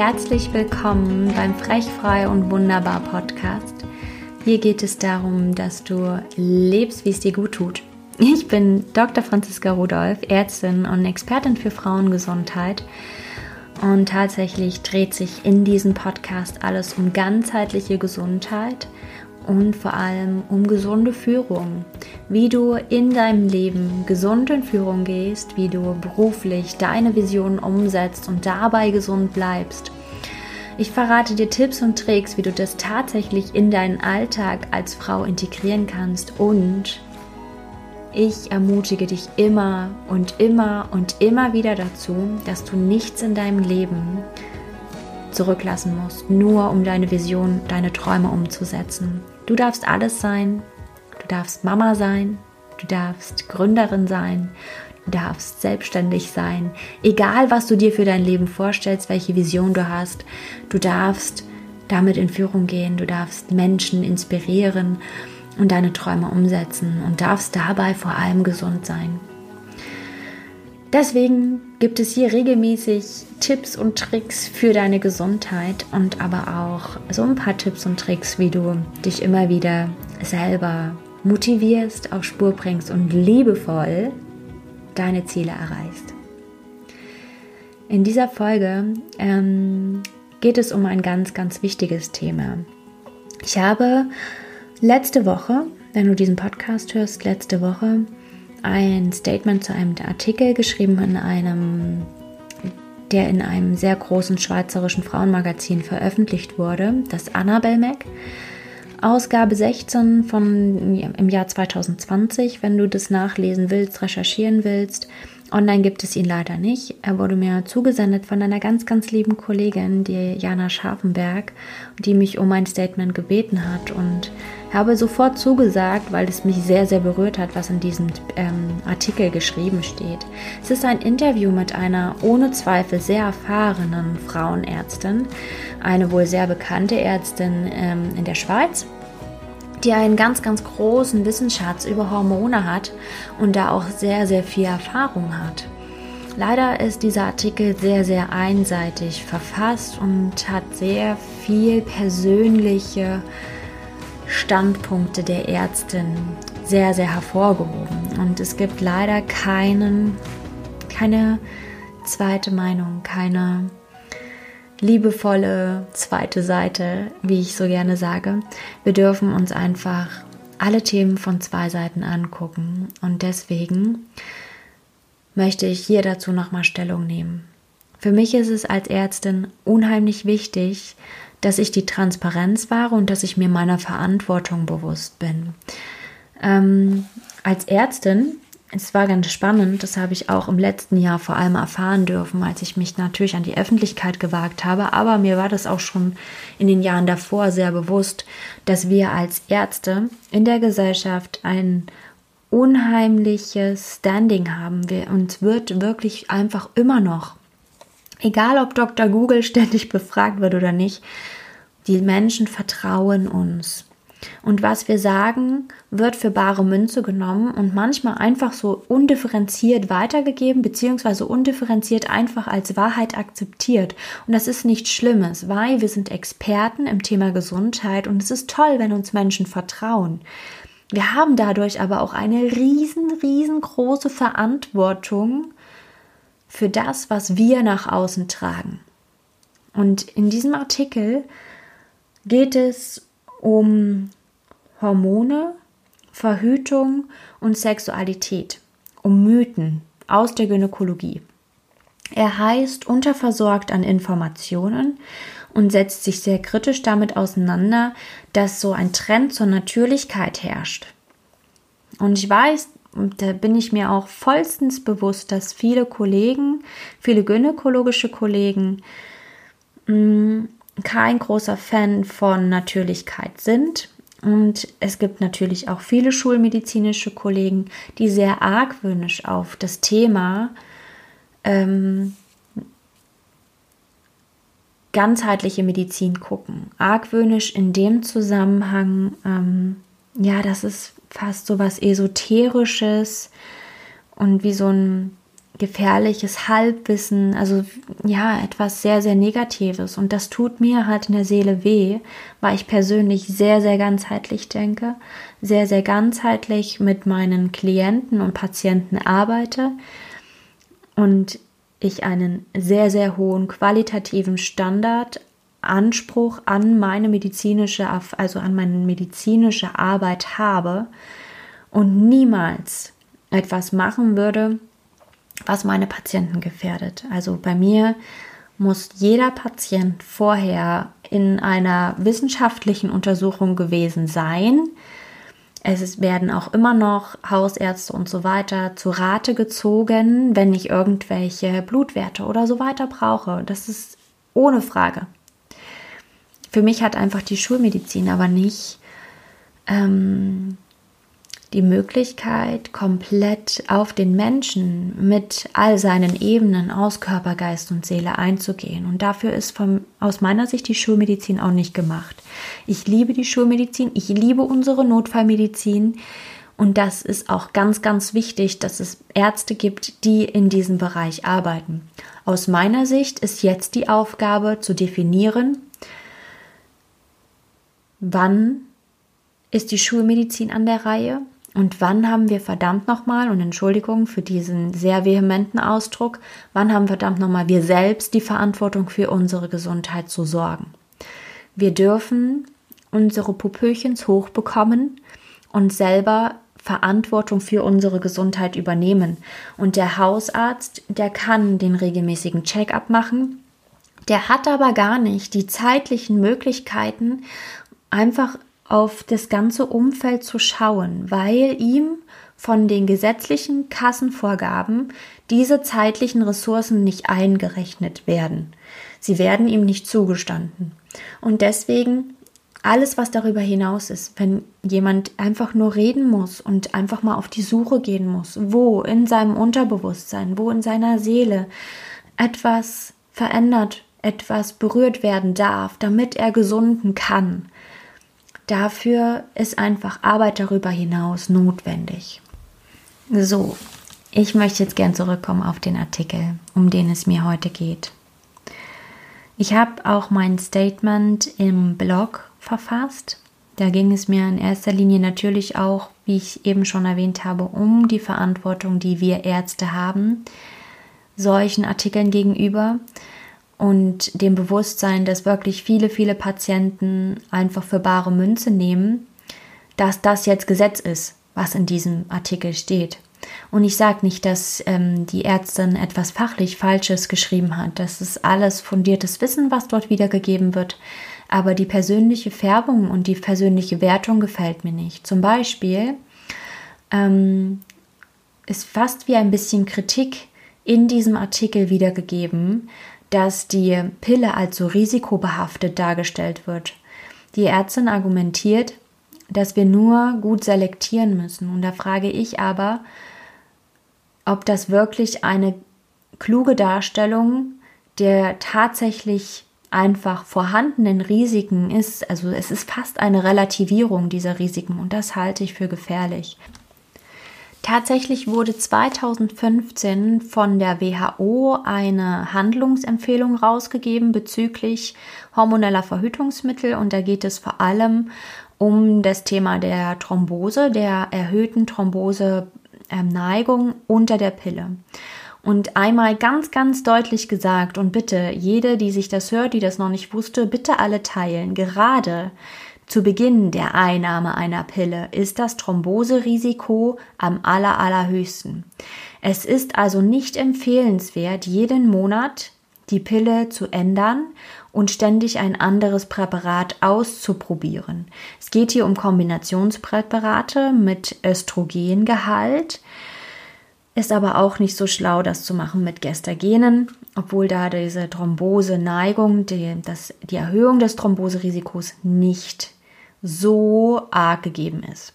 herzlich willkommen beim Frechfrei und Wunderbar Podcast. Hier geht es darum, dass du lebst, wie es dir gut tut. Ich bin Dr. Franziska Rudolph, Ärztin und Expertin für Frauengesundheit. Und tatsächlich dreht sich in diesem Podcast alles um ganzheitliche Gesundheit und vor allem um gesunde Führung. Wie du in deinem Leben gesund in Führung gehst, wie du beruflich deine Visionen umsetzt und dabei gesund bleibst. Ich verrate dir Tipps und Tricks, wie du das tatsächlich in deinen Alltag als Frau integrieren kannst und ich ermutige dich immer und immer und immer wieder dazu, dass du nichts in deinem Leben zurücklassen musst, nur um deine Vision, deine Träume umzusetzen. Du darfst alles sein. Du darfst Mama sein. Du darfst Gründerin sein. Darfst selbstständig sein. Egal, was du dir für dein Leben vorstellst, welche Vision du hast, du darfst damit in Führung gehen. Du darfst Menschen inspirieren und deine Träume umsetzen und darfst dabei vor allem gesund sein. Deswegen gibt es hier regelmäßig Tipps und Tricks für deine Gesundheit und aber auch so ein paar Tipps und Tricks, wie du dich immer wieder selber motivierst, auf Spur bringst und liebevoll deine Ziele erreichst. In dieser Folge ähm, geht es um ein ganz, ganz wichtiges Thema. Ich habe letzte Woche, wenn du diesen Podcast hörst, letzte Woche ein Statement zu einem Artikel geschrieben in einem der in einem sehr großen schweizerischen Frauenmagazin veröffentlicht wurde, das Annabelle Mac. Ausgabe 16 von im Jahr 2020, wenn du das nachlesen willst, recherchieren willst. Online gibt es ihn leider nicht. Er wurde mir zugesendet von einer ganz, ganz lieben Kollegin, die Jana Scharfenberg, die mich um ein Statement gebeten hat und habe sofort zugesagt, weil es mich sehr, sehr berührt hat, was in diesem ähm, Artikel geschrieben steht. Es ist ein Interview mit einer ohne Zweifel sehr erfahrenen Frauenärztin, eine wohl sehr bekannte Ärztin ähm, in der Schweiz die einen ganz, ganz großen Wissensschatz über Hormone hat und da auch sehr, sehr viel Erfahrung hat. Leider ist dieser Artikel sehr, sehr einseitig verfasst und hat sehr viel persönliche Standpunkte der Ärztin sehr, sehr hervorgehoben. Und es gibt leider keinen, keine zweite Meinung, keine liebevolle zweite Seite, wie ich so gerne sage. Wir dürfen uns einfach alle Themen von zwei Seiten angucken. Und deswegen möchte ich hier dazu nochmal Stellung nehmen. Für mich ist es als Ärztin unheimlich wichtig, dass ich die Transparenz wahre und dass ich mir meiner Verantwortung bewusst bin. Ähm, als Ärztin, es war ganz spannend, das habe ich auch im letzten Jahr vor allem erfahren dürfen, als ich mich natürlich an die Öffentlichkeit gewagt habe, aber mir war das auch schon in den Jahren davor sehr bewusst, dass wir als Ärzte in der Gesellschaft ein unheimliches Standing haben. Wir, uns wird wirklich einfach immer noch Egal ob Dr. Google ständig befragt wird oder nicht, die Menschen vertrauen uns. Und was wir sagen, wird für bare Münze genommen und manchmal einfach so undifferenziert weitergegeben, beziehungsweise undifferenziert einfach als Wahrheit akzeptiert. Und das ist nichts Schlimmes, weil wir sind Experten im Thema Gesundheit und es ist toll, wenn uns Menschen vertrauen. Wir haben dadurch aber auch eine riesen, riesengroße Verantwortung für das, was wir nach außen tragen. Und in diesem Artikel geht es um Hormone, Verhütung und Sexualität, um Mythen aus der Gynäkologie. Er heißt Unterversorgt an Informationen und setzt sich sehr kritisch damit auseinander, dass so ein Trend zur Natürlichkeit herrscht. Und ich weiß, und da bin ich mir auch vollstens bewusst, dass viele Kollegen, viele gynäkologische Kollegen, mh, mm, kein großer Fan von Natürlichkeit sind. Und es gibt natürlich auch viele schulmedizinische Kollegen, die sehr argwöhnisch auf das Thema ähm, ganzheitliche Medizin gucken. Argwöhnisch in dem Zusammenhang, ähm, ja, dass es fast so was Esoterisches und wie so ein gefährliches Halbwissen, also ja, etwas sehr, sehr Negatives. Und das tut mir halt in der Seele weh, weil ich persönlich sehr, sehr ganzheitlich denke, sehr, sehr ganzheitlich mit meinen Klienten und Patienten arbeite und ich einen sehr, sehr hohen qualitativen Standard Anspruch an meine medizinische, also an meine medizinische Arbeit habe und niemals etwas machen würde, was meine Patienten gefährdet. Also bei mir muss jeder Patient vorher in einer wissenschaftlichen Untersuchung gewesen sein. Es werden auch immer noch Hausärzte und so weiter zu Rate gezogen, wenn ich irgendwelche Blutwerte oder so weiter brauche. Das ist ohne Frage. Für mich hat einfach die Schulmedizin aber nicht ähm, die Möglichkeit, komplett auf den Menschen mit all seinen Ebenen aus Körper, Geist und Seele einzugehen. Und dafür ist vom, aus meiner Sicht die Schulmedizin auch nicht gemacht. Ich liebe die Schulmedizin, ich liebe unsere Notfallmedizin. Und das ist auch ganz, ganz wichtig, dass es Ärzte gibt, die in diesem Bereich arbeiten. Aus meiner Sicht ist jetzt die Aufgabe zu definieren, wann ist die Schulmedizin an der Reihe und wann haben wir verdammt nochmal, und Entschuldigung für diesen sehr vehementen Ausdruck, wann haben verdammt nochmal wir selbst die Verantwortung für unsere Gesundheit zu sorgen? Wir dürfen unsere Pupöchens hochbekommen und selber Verantwortung für unsere Gesundheit übernehmen. Und der Hausarzt, der kann den regelmäßigen Check-up machen. Der hat aber gar nicht die zeitlichen Möglichkeiten, einfach auf das ganze Umfeld zu schauen, weil ihm von den gesetzlichen Kassenvorgaben diese zeitlichen Ressourcen nicht eingerechnet werden. Sie werden ihm nicht zugestanden. Und deswegen alles, was darüber hinaus ist, wenn jemand einfach nur reden muss und einfach mal auf die Suche gehen muss, wo in seinem Unterbewusstsein, wo in seiner Seele etwas verändert, etwas berührt werden darf, damit er gesunden kann, Dafür ist einfach Arbeit darüber hinaus notwendig. So, ich möchte jetzt gern zurückkommen auf den Artikel, um den es mir heute geht. Ich habe auch mein Statement im Blog verfasst. Da ging es mir in erster Linie natürlich auch, wie ich eben schon erwähnt habe, um die Verantwortung, die wir Ärzte haben, solchen Artikeln gegenüber und dem Bewusstsein, dass wirklich viele, viele Patienten einfach für bare Münze nehmen, dass das jetzt Gesetz ist, was in diesem Artikel steht. Und ich sage nicht, dass ähm, die Ärztin etwas fachlich Falsches geschrieben hat. Das ist alles fundiertes Wissen, was dort wiedergegeben wird. Aber die persönliche Färbung und die persönliche Wertung gefällt mir nicht. Zum Beispiel ähm, ist fast wie ein bisschen Kritik in diesem Artikel wiedergegeben, dass die Pille als so risikobehaftet dargestellt wird. Die Ärztin argumentiert, dass wir nur gut selektieren müssen. Und da frage ich aber, ob das wirklich eine kluge Darstellung der tatsächlich einfach vorhandenen Risiken ist. Also es ist fast eine Relativierung dieser Risiken und das halte ich für gefährlich. Tatsächlich wurde 2015 von der WHO eine Handlungsempfehlung rausgegeben bezüglich hormoneller Verhütungsmittel und da geht es vor allem um das Thema der Thrombose, der erhöhten Thrombose-Neigung unter der Pille. Und einmal ganz, ganz deutlich gesagt und bitte jede, die sich das hört, die das noch nicht wusste, bitte alle teilen. Gerade zu Beginn der Einnahme einer Pille ist das Thromboserisiko am aller, allerhöchsten. Es ist also nicht empfehlenswert, jeden Monat die Pille zu ändern und ständig ein anderes Präparat auszuprobieren. Es geht hier um Kombinationspräparate mit Östrogengehalt. Ist aber auch nicht so schlau, das zu machen mit Gestagenen, obwohl da diese Thrombose-Neigung, die, die Erhöhung des Thromboserisikos nicht so arg gegeben ist.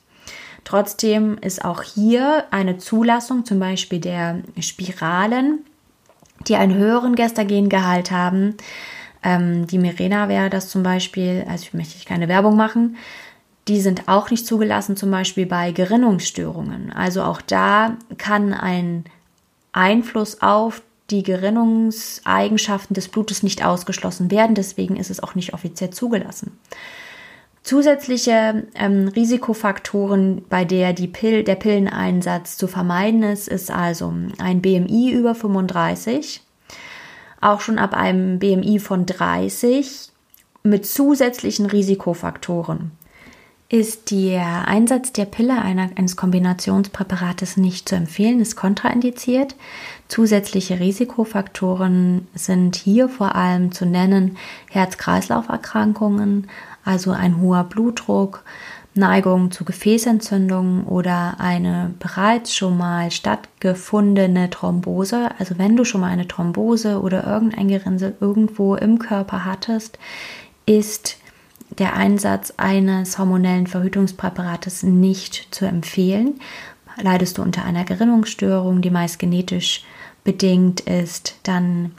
Trotzdem ist auch hier eine Zulassung zum Beispiel der Spiralen, die einen höheren Gestagengehalt haben. Ähm, die Mirena wäre das zum Beispiel, also möchte ich keine Werbung machen, die sind auch nicht zugelassen, zum Beispiel bei Gerinnungsstörungen. Also auch da kann ein Einfluss auf die Gerinnungseigenschaften des Blutes nicht ausgeschlossen werden. Deswegen ist es auch nicht offiziell zugelassen. Zusätzliche ähm, Risikofaktoren, bei der die Pill, der Pilleneinsatz zu vermeiden ist, ist also ein BMI über 35, auch schon ab einem BMI von 30 mit zusätzlichen Risikofaktoren ist der Einsatz der Pille einer, eines Kombinationspräparates nicht zu empfehlen, ist kontraindiziert. Zusätzliche Risikofaktoren sind hier vor allem zu nennen Herz-Kreislauf-Erkrankungen, also ein hoher Blutdruck, Neigung zu Gefäßentzündungen oder eine bereits schon mal stattgefundene Thrombose. Also wenn du schon mal eine Thrombose oder irgendein Gerinnsel irgendwo im Körper hattest, ist der Einsatz eines hormonellen Verhütungspräparates nicht zu empfehlen. Leidest du unter einer Gerinnungsstörung, die meist genetisch bedingt ist, dann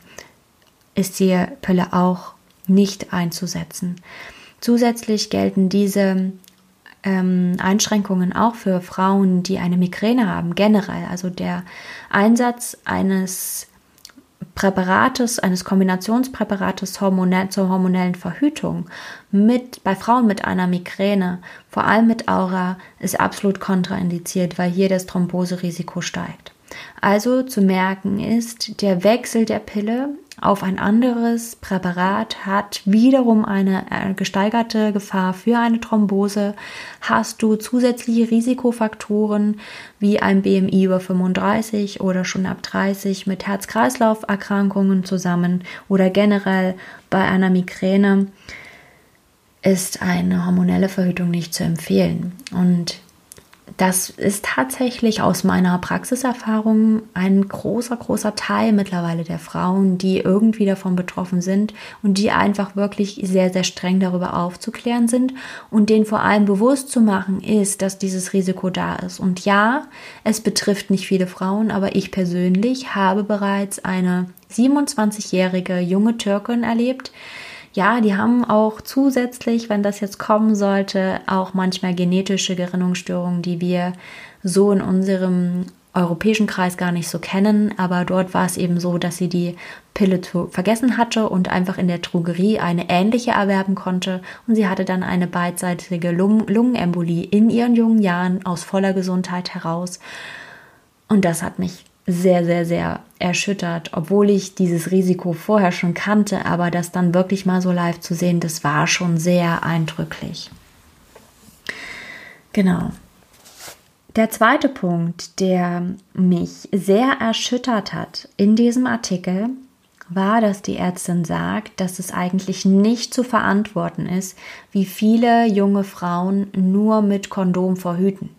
ist die Pille auch nicht einzusetzen. Zusätzlich gelten diese ähm, Einschränkungen auch für Frauen, die eine Migräne haben, generell. Also der Einsatz eines Präparates, eines Kombinationspräparates hormonell, zur hormonellen Verhütung mit, bei Frauen mit einer Migräne, vor allem mit Aura, ist absolut kontraindiziert, weil hier das Thromboserisiko steigt. Also zu merken ist, der Wechsel der Pille auf ein anderes Präparat hat wiederum eine äh, gesteigerte Gefahr für eine Thrombose. Hast du zusätzliche Risikofaktoren wie ein BMI über 35 oder schon ab 30 mit Herz-Kreislauf-Erkrankungen zusammen oder generell bei einer Migräne, ist eine hormonelle Verhütung nicht zu empfehlen. Und das ist tatsächlich aus meiner Praxiserfahrung ein großer, großer Teil mittlerweile der Frauen, die irgendwie davon betroffen sind und die einfach wirklich sehr, sehr streng darüber aufzuklären sind und denen vor allem bewusst zu machen ist, dass dieses Risiko da ist. Und ja, es betrifft nicht viele Frauen, aber ich persönlich habe bereits eine 27-jährige junge Türkin erlebt, ja, die haben auch zusätzlich, wenn das jetzt kommen sollte, auch manchmal genetische Gerinnungsstörungen, die wir so in unserem europäischen Kreis gar nicht so kennen, aber dort war es eben so, dass sie die Pille vergessen hatte und einfach in der Drogerie eine ähnliche erwerben konnte. Und sie hatte dann eine beidseitige Lungen Lungenembolie in ihren jungen Jahren aus voller Gesundheit heraus. Und das hat mich sehr, sehr, sehr erschüttert, obwohl ich dieses Risiko vorher schon kannte, aber das dann wirklich mal so live zu sehen, das war schon sehr eindrücklich. Genau. Der zweite Punkt, der mich sehr erschüttert hat in diesem Artikel, war, dass die Ärztin sagt, dass es eigentlich nicht zu verantworten ist, wie viele junge Frauen nur mit Kondom verhüten.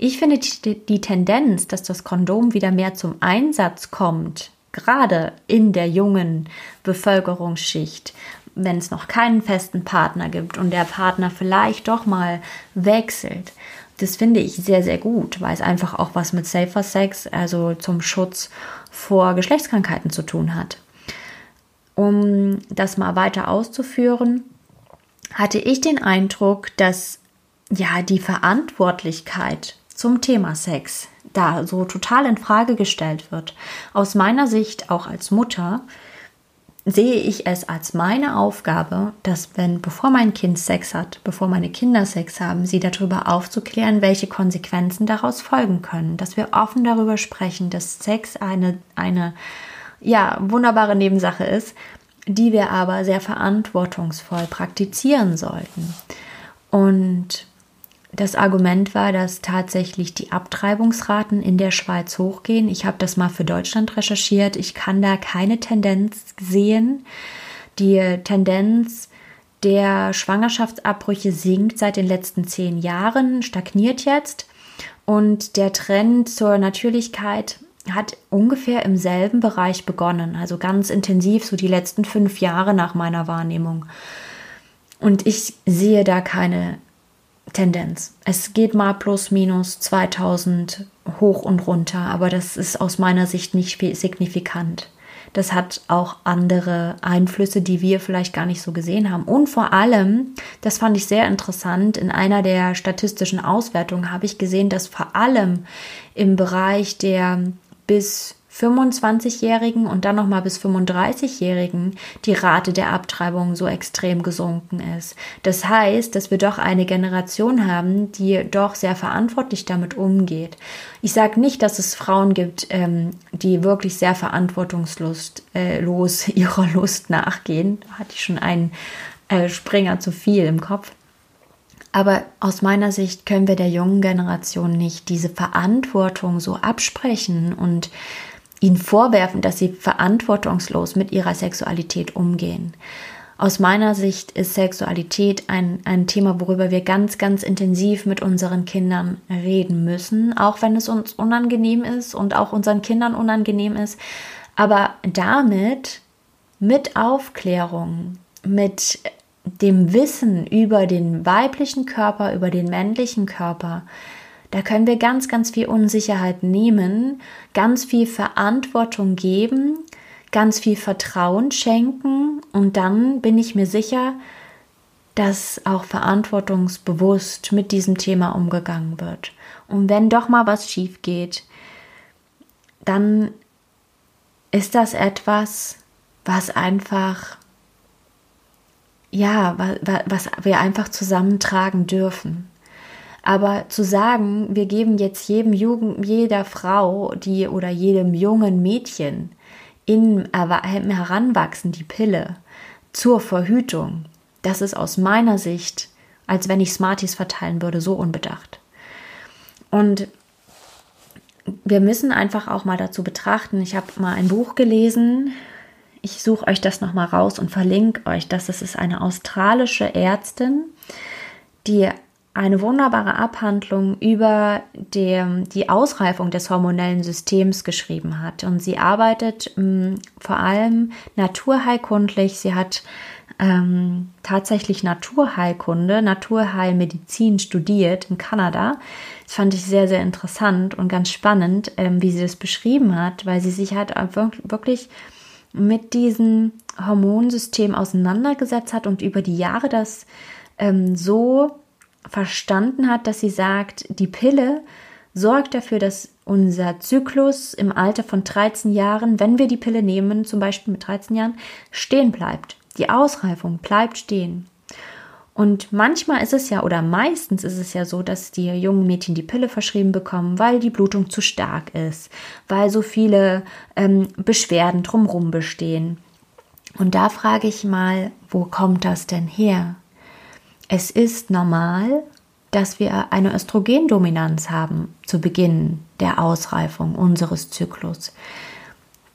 Ich finde die, Tendenz, dass das Kondom wieder mehr zum Einsatz kommt, gerade in der jungen Bevölkerungsschicht, wenn es noch keinen festen Partner gibt und der Partner vielleicht doch mal wechselt. Das finde ich sehr, sehr gut, weil es einfach auch was mit Safer Sex, also zum Schutz vor Geschlechtskrankheiten zu tun hat. Um das mal weiter auszuführen, hatte ich den Eindruck, dass ja die Verantwortlichkeit zum Thema Sex da so total in Frage gestellt wird. Aus meiner Sicht auch als Mutter sehe ich es als meine Aufgabe, dass wenn bevor mein Kind Sex hat, bevor meine Kinder Sex haben, sie darüber aufzuklären, welche Konsequenzen daraus folgen können, dass wir offen darüber sprechen, dass Sex eine eine ja, wunderbare Nebensache ist, die wir aber sehr verantwortungsvoll praktizieren sollten. Und das Argument war, dass tatsächlich die Abtreibungsraten in der Schweiz hochgehen. Ich habe das mal für Deutschland recherchiert. Ich kann da keine Tendenz sehen. Die Tendenz der Schwangerschaftsabbrüche sinkt seit den letzten zehn Jahren, stagniert jetzt. Und der Trend zur Natürlichkeit hat ungefähr im selben Bereich begonnen, also ganz intensiv, so die letzten fünf Jahre nach meiner Wahrnehmung. Und ich sehe da keine Tendenz. Es geht mal plus minus 2000 hoch und runter, aber das ist aus meiner Sicht nicht signifikant. Das hat auch andere Einflüsse, die wir vielleicht gar nicht so gesehen haben. Und vor allem, das fand ich sehr interessant, in einer der statistischen Auswertungen habe ich gesehen, dass vor allem im Bereich der bis 25-Jährigen und dann nochmal bis 35-Jährigen die Rate der Abtreibung so extrem gesunken ist. Das heißt, dass wir doch eine Generation haben, die doch sehr verantwortlich damit umgeht. Ich sage nicht, dass es Frauen gibt, ähm, die wirklich sehr verantwortungslos äh, ihrer Lust nachgehen. Da hatte ich schon einen äh, Springer zu viel im Kopf. Aber aus meiner Sicht können wir der jungen Generation nicht diese Verantwortung so absprechen und ihnen vorwerfen, dass sie verantwortungslos mit ihrer Sexualität umgehen. Aus meiner Sicht ist Sexualität ein, ein Thema, worüber wir ganz, ganz intensiv mit unseren Kindern reden müssen, auch wenn es uns unangenehm ist und auch unseren Kindern unangenehm ist. Aber damit, mit Aufklärung, mit dem Wissen über den weiblichen Körper, über den männlichen Körper, da können wir ganz, ganz viel Unsicherheit nehmen, ganz viel Verantwortung geben, ganz viel Vertrauen schenken und dann bin ich mir sicher, dass auch verantwortungsbewusst mit diesem Thema umgegangen wird. Und wenn doch mal was schief geht, dann ist das etwas, was einfach, ja, was wir einfach zusammentragen dürfen. Aber zu sagen, wir geben jetzt jedem Jugend, jeder Frau, die oder jedem jungen Mädchen im Heranwachsen die Pille zur Verhütung, das ist aus meiner Sicht, als wenn ich Smarties verteilen würde, so unbedacht. Und wir müssen einfach auch mal dazu betrachten, ich habe mal ein Buch gelesen, ich suche euch das nochmal raus und verlinke euch das. Das ist eine australische Ärztin, die eine wunderbare Abhandlung über die, die Ausreifung des hormonellen Systems geschrieben hat. Und sie arbeitet ähm, vor allem naturheilkundlich. Sie hat ähm, tatsächlich Naturheilkunde, Naturheilmedizin studiert in Kanada. Das fand ich sehr, sehr interessant und ganz spannend, ähm, wie sie das beschrieben hat, weil sie sich halt wirklich mit diesem Hormonsystem auseinandergesetzt hat und über die Jahre das ähm, so verstanden hat, dass sie sagt, die Pille sorgt dafür, dass unser Zyklus im Alter von 13 Jahren, wenn wir die Pille nehmen, zum Beispiel mit 13 Jahren, stehen bleibt. Die Ausreifung bleibt stehen. Und manchmal ist es ja, oder meistens ist es ja so, dass die jungen Mädchen die Pille verschrieben bekommen, weil die Blutung zu stark ist, weil so viele ähm, Beschwerden drumherum bestehen. Und da frage ich mal, wo kommt das denn her? Es ist normal, dass wir eine Östrogendominanz haben zu Beginn der Ausreifung unseres Zyklus.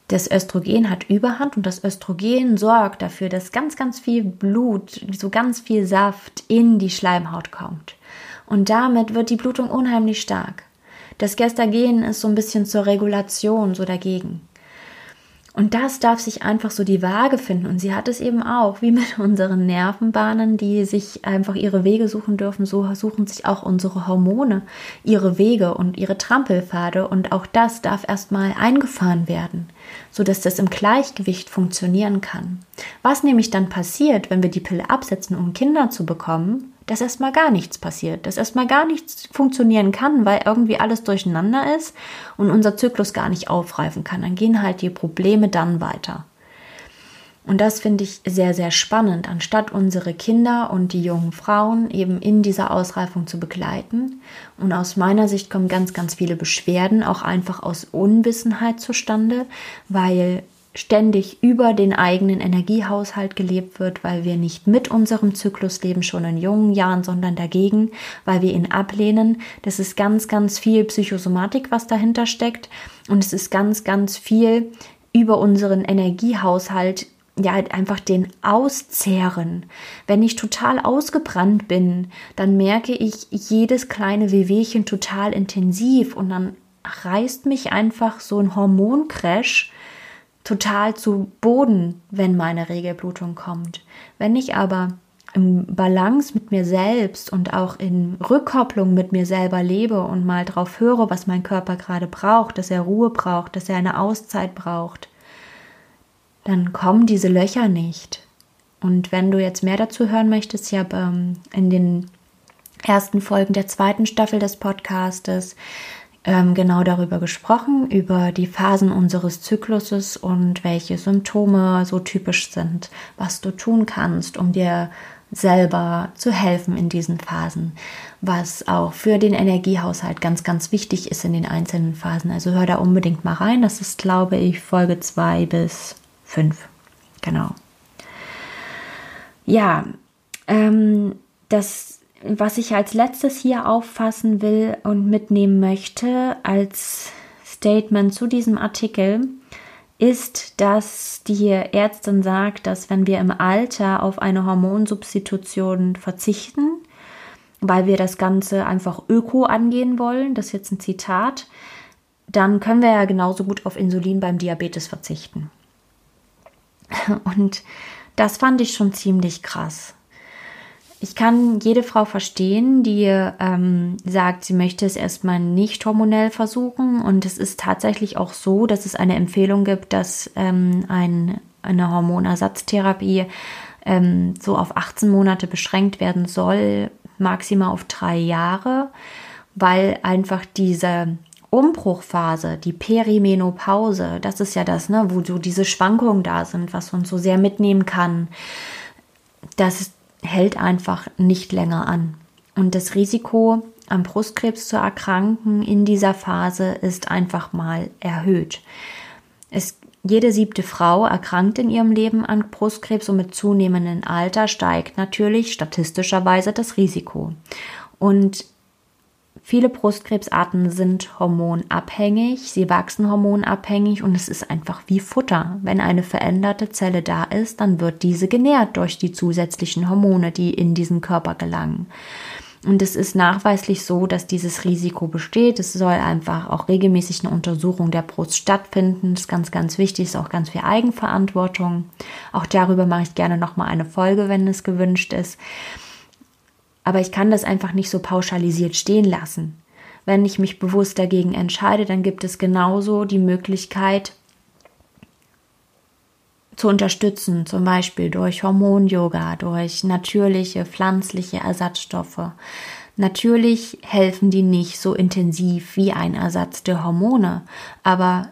Das Östrogen hat Überhand und das Östrogen sorgt dafür, dass ganz, ganz viel Blut, so ganz viel Saft in die Schleimhaut kommt. Und damit wird die Blutung unheimlich stark. Das Gestagen ist so ein bisschen zur Regulation, so dagegen. Und das darf sich einfach so die Waage finden. Und sie hat es eben auch, wie mit unseren Nervenbahnen, die sich einfach ihre Wege suchen dürfen. So suchen sich auch unsere Hormone ihre Wege und ihre Trampelpfade. Und auch das darf erstmal eingefahren werden, sodass das im Gleichgewicht funktionieren kann. Was nämlich dann passiert, wenn wir die Pille absetzen, um Kinder zu bekommen, dass erstmal gar nichts passiert, dass erstmal gar nichts funktionieren kann, weil irgendwie alles durcheinander ist und unser Zyklus gar nicht aufreifen kann. Dann gehen halt die Probleme dann weiter. Und das finde ich sehr, sehr spannend, anstatt unsere Kinder und die jungen Frauen eben in dieser Ausreifung zu begleiten. Und aus meiner Sicht kommen ganz, ganz viele Beschwerden auch einfach aus Unwissenheit zustande, weil ständig über den eigenen Energiehaushalt gelebt wird, weil wir nicht mit unserem Zyklus leben, schon in jungen Jahren, sondern dagegen, weil wir ihn ablehnen. Das ist ganz, ganz viel Psychosomatik, was dahinter steckt. Und es ist ganz, ganz viel über unseren Energiehaushalt ja, halt einfach den auszehren. Wenn ich total ausgebrannt bin, dann merke ich jedes kleine Wehwehchen total intensiv und dann reißt mich einfach so ein Hormoncrash total zu Boden, wenn meine Regelblutung kommt. Wenn ich aber im Balance mit mir selbst und auch in Rückkopplung mit mir selber lebe und mal drauf höre, was mein Körper gerade braucht, dass er Ruhe braucht, dass er eine Auszeit braucht, dann kommen diese Löcher nicht. Und wenn du jetzt mehr dazu hören möchtest, ich habe ähm, in den ersten Folgen der zweiten Staffel des Podcastes ähm, genau darüber gesprochen, über die Phasen unseres Zykluses und welche Symptome so typisch sind, was du tun kannst, um dir selber zu helfen in diesen Phasen, was auch für den Energiehaushalt ganz, ganz wichtig ist in den einzelnen Phasen. Also hör da unbedingt mal rein. Das ist, glaube ich, Folge 2 bis 5. Genau. Ja, ähm, das, was ich als letztes hier auffassen will und mitnehmen möchte als Statement zu diesem Artikel, ist, dass die Ärztin sagt, dass wenn wir im Alter auf eine Hormonsubstitution verzichten, weil wir das Ganze einfach öko angehen wollen, das ist jetzt ein Zitat, dann können wir ja genauso gut auf Insulin beim Diabetes verzichten. Und das fand ich schon ziemlich krass. Ich kann jede Frau verstehen, die ähm, sagt, sie möchte es erstmal nicht hormonell versuchen. Und es ist tatsächlich auch so, dass es eine Empfehlung gibt, dass ähm, ein, eine Hormonersatztherapie ähm, so auf 18 Monate beschränkt werden soll, maximal auf drei Jahre, weil einfach diese Umbruchphase, die Perimenopause, das ist ja das, ne, wo so diese Schwankungen da sind, was uns so sehr mitnehmen kann. Das ist hält einfach nicht länger an. Und das Risiko, am Brustkrebs zu erkranken in dieser Phase ist einfach mal erhöht. Es, jede siebte Frau erkrankt in ihrem Leben an Brustkrebs und mit zunehmendem Alter steigt natürlich statistischerweise das Risiko. Und Viele Brustkrebsarten sind hormonabhängig, sie wachsen hormonabhängig und es ist einfach wie Futter. Wenn eine veränderte Zelle da ist, dann wird diese genährt durch die zusätzlichen Hormone, die in diesen Körper gelangen. Und es ist nachweislich so, dass dieses Risiko besteht. Es soll einfach auch regelmäßig eine Untersuchung der Brust stattfinden. Das ist ganz, ganz wichtig, ist auch ganz viel Eigenverantwortung. Auch darüber mache ich gerne nochmal eine Folge, wenn es gewünscht ist. Aber ich kann das einfach nicht so pauschalisiert stehen lassen. Wenn ich mich bewusst dagegen entscheide, dann gibt es genauso die Möglichkeit zu unterstützen, zum Beispiel durch Hormon-Yoga, durch natürliche pflanzliche Ersatzstoffe. Natürlich helfen die nicht so intensiv wie ein Ersatz der Hormone, aber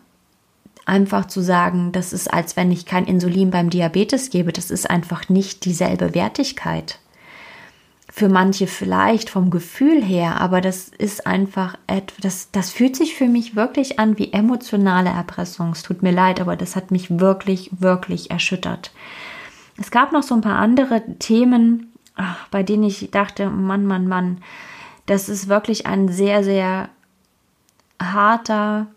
einfach zu sagen, das ist, als wenn ich kein Insulin beim Diabetes gebe, das ist einfach nicht dieselbe Wertigkeit für manche vielleicht vom Gefühl her, aber das ist einfach etwas, das, das fühlt sich für mich wirklich an wie emotionale Erpressung. Es tut mir leid, aber das hat mich wirklich, wirklich erschüttert. Es gab noch so ein paar andere Themen, ach, bei denen ich dachte, Mann, Mann, Mann, das ist wirklich ein sehr, sehr harter,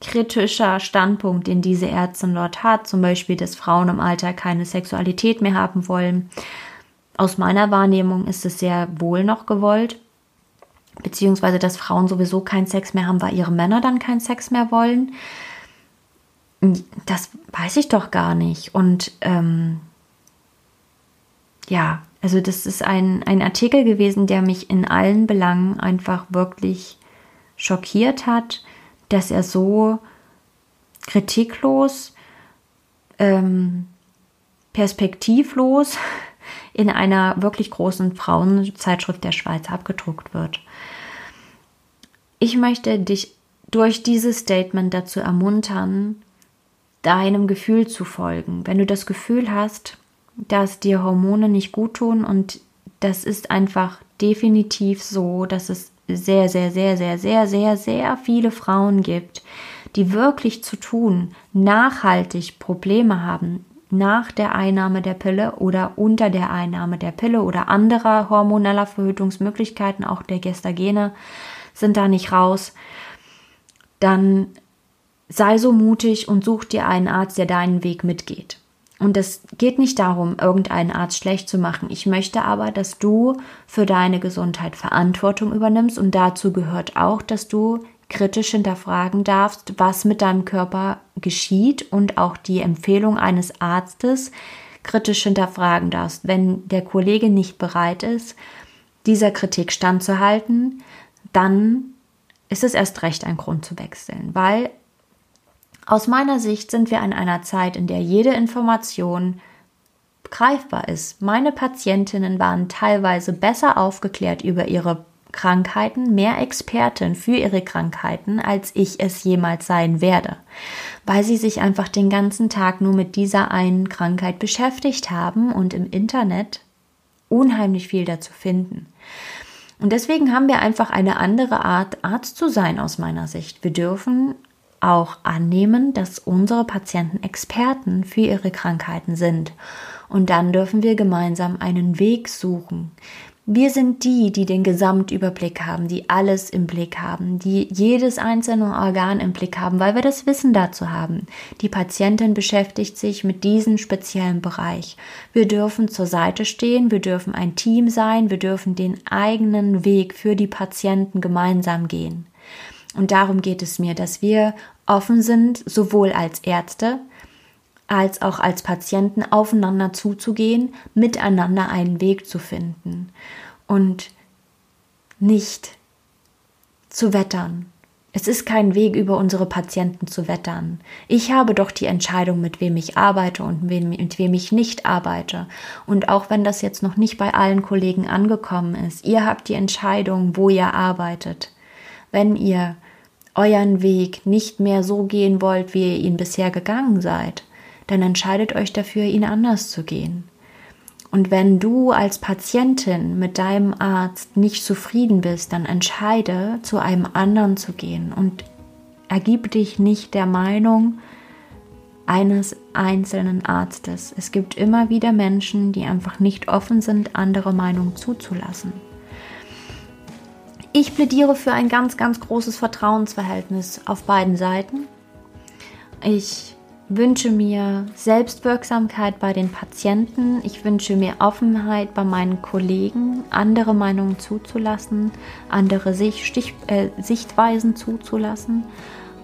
kritischer Standpunkt, den diese Ärztin dort hat. Zum Beispiel, dass Frauen im Alter keine Sexualität mehr haben wollen aus meiner Wahrnehmung ist es sehr wohl noch gewollt, beziehungsweise dass Frauen sowieso keinen Sex mehr haben, weil ihre Männer dann keinen Sex mehr wollen. Das weiß ich doch gar nicht. Und ähm, ja, also das ist ein, ein Artikel gewesen, der mich in allen Belangen einfach wirklich schockiert hat, dass er so kritiklos, ähm, perspektivlos in einer wirklich großen Frauenzeitschrift der Schweiz abgedruckt wird. Ich möchte dich durch dieses Statement dazu ermuntern, deinem Gefühl zu folgen. Wenn du das Gefühl hast, dass dir Hormone nicht gut tun und das ist einfach definitiv so, dass es sehr, sehr, sehr, sehr, sehr, sehr, sehr viele Frauen gibt, die wirklich zu tun, nachhaltig Probleme haben, nach der Einnahme der Pille oder unter der Einnahme der Pille oder anderer hormoneller Verhütungsmöglichkeiten, auch der Gestagene, sind da nicht raus, dann sei so mutig und such dir einen Arzt, der deinen Weg mitgeht. Und es geht nicht darum, irgendeinen Arzt schlecht zu machen. Ich möchte aber, dass du für deine Gesundheit Verantwortung übernimmst und dazu gehört auch, dass du kritisch hinterfragen darfst, was mit deinem Körper geschieht und auch die Empfehlung eines Arztes kritisch hinterfragen darfst. Wenn der Kollege nicht bereit ist, dieser Kritik standzuhalten, dann ist es erst recht ein Grund zu wechseln, weil aus meiner Sicht sind wir in einer Zeit, in der jede Information greifbar ist. Meine Patientinnen waren teilweise besser aufgeklärt über ihre Krankheiten mehr Expertin für ihre Krankheiten, als ich es jemals sein werde, weil sie sich einfach den ganzen Tag nur mit dieser einen Krankheit beschäftigt haben und im Internet unheimlich viel dazu finden. Und deswegen haben wir einfach eine andere Art, Arzt zu sein aus meiner Sicht. Wir dürfen auch annehmen, dass unsere Patienten Experten für ihre Krankheiten sind. Und dann dürfen wir gemeinsam einen Weg suchen, wir sind die, die den Gesamtüberblick haben, die alles im Blick haben, die jedes einzelne Organ im Blick haben, weil wir das Wissen dazu haben. Die Patientin beschäftigt sich mit diesem speziellen Bereich. Wir dürfen zur Seite stehen, wir dürfen ein Team sein, wir dürfen den eigenen Weg für die Patienten gemeinsam gehen. Und darum geht es mir, dass wir offen sind, sowohl als Ärzte, als auch als Patienten aufeinander zuzugehen, miteinander einen Weg zu finden und nicht zu wettern. Es ist kein Weg, über unsere Patienten zu wettern. Ich habe doch die Entscheidung, mit wem ich arbeite und mit wem ich nicht arbeite. Und auch wenn das jetzt noch nicht bei allen Kollegen angekommen ist, ihr habt die Entscheidung, wo ihr arbeitet. Wenn ihr euren Weg nicht mehr so gehen wollt, wie ihr ihn bisher gegangen seid, dann entscheidet euch dafür, ihn anders zu gehen. Und wenn du als Patientin mit deinem Arzt nicht zufrieden bist, dann entscheide, zu einem anderen zu gehen und ergib dich nicht der Meinung eines einzelnen Arztes. Es gibt immer wieder Menschen, die einfach nicht offen sind, andere Meinungen zuzulassen. Ich plädiere für ein ganz, ganz großes Vertrauensverhältnis auf beiden Seiten. Ich wünsche mir Selbstwirksamkeit bei den Patienten. Ich wünsche mir Offenheit bei meinen Kollegen, andere Meinungen zuzulassen, andere Sicht, äh, Sichtweisen zuzulassen.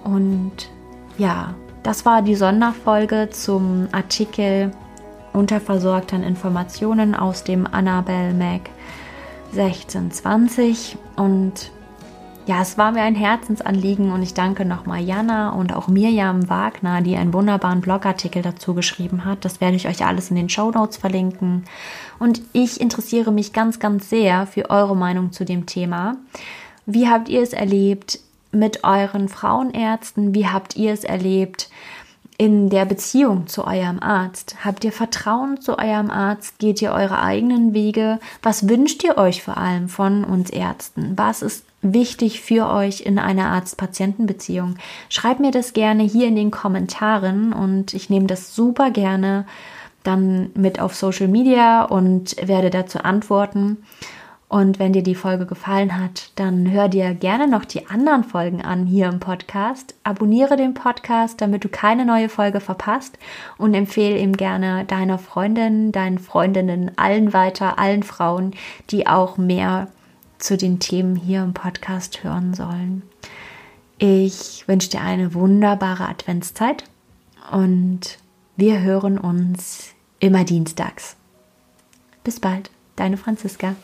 Und ja, das war die Sonderfolge zum Artikel Unterversorgten Informationen aus dem Annabelle Mac 1620. Und ja, es war mir ein Herzensanliegen und ich danke nochmal Jana und auch Mirjam Wagner, die einen wunderbaren Blogartikel dazu geschrieben hat. Das werde ich euch alles in den Show Notes verlinken. Und ich interessiere mich ganz, ganz sehr für eure Meinung zu dem Thema. Wie habt ihr es erlebt mit euren Frauenärzten? Wie habt ihr es erlebt? in der Beziehung zu eurem Arzt? Habt ihr Vertrauen zu eurem Arzt? Geht ihr eure eigenen Wege? Was wünscht ihr euch vor allem von uns Ärzten? Was ist wichtig für euch in einer Arzt-Patienten-Beziehung? Schreibt mir das gerne hier in den Kommentaren und ich nehme das super gerne dann mit auf Social Media und werde dazu antworten. Und wenn dir die Folge gefallen hat, dann hör dir gerne noch die anderen Folgen an hier im Podcast. Abonniere den Podcast, damit du keine neue Folge verpasst und empfehle ihm gerne deiner Freundin, deinen Freundinnen, allen weiter, allen Frauen, die auch mehr zu den Themen hier im Podcast hören sollen. Ich wünsche dir eine wunderbare Adventszeit und wir hören uns immer dienstags. Bis bald, deine Franziska.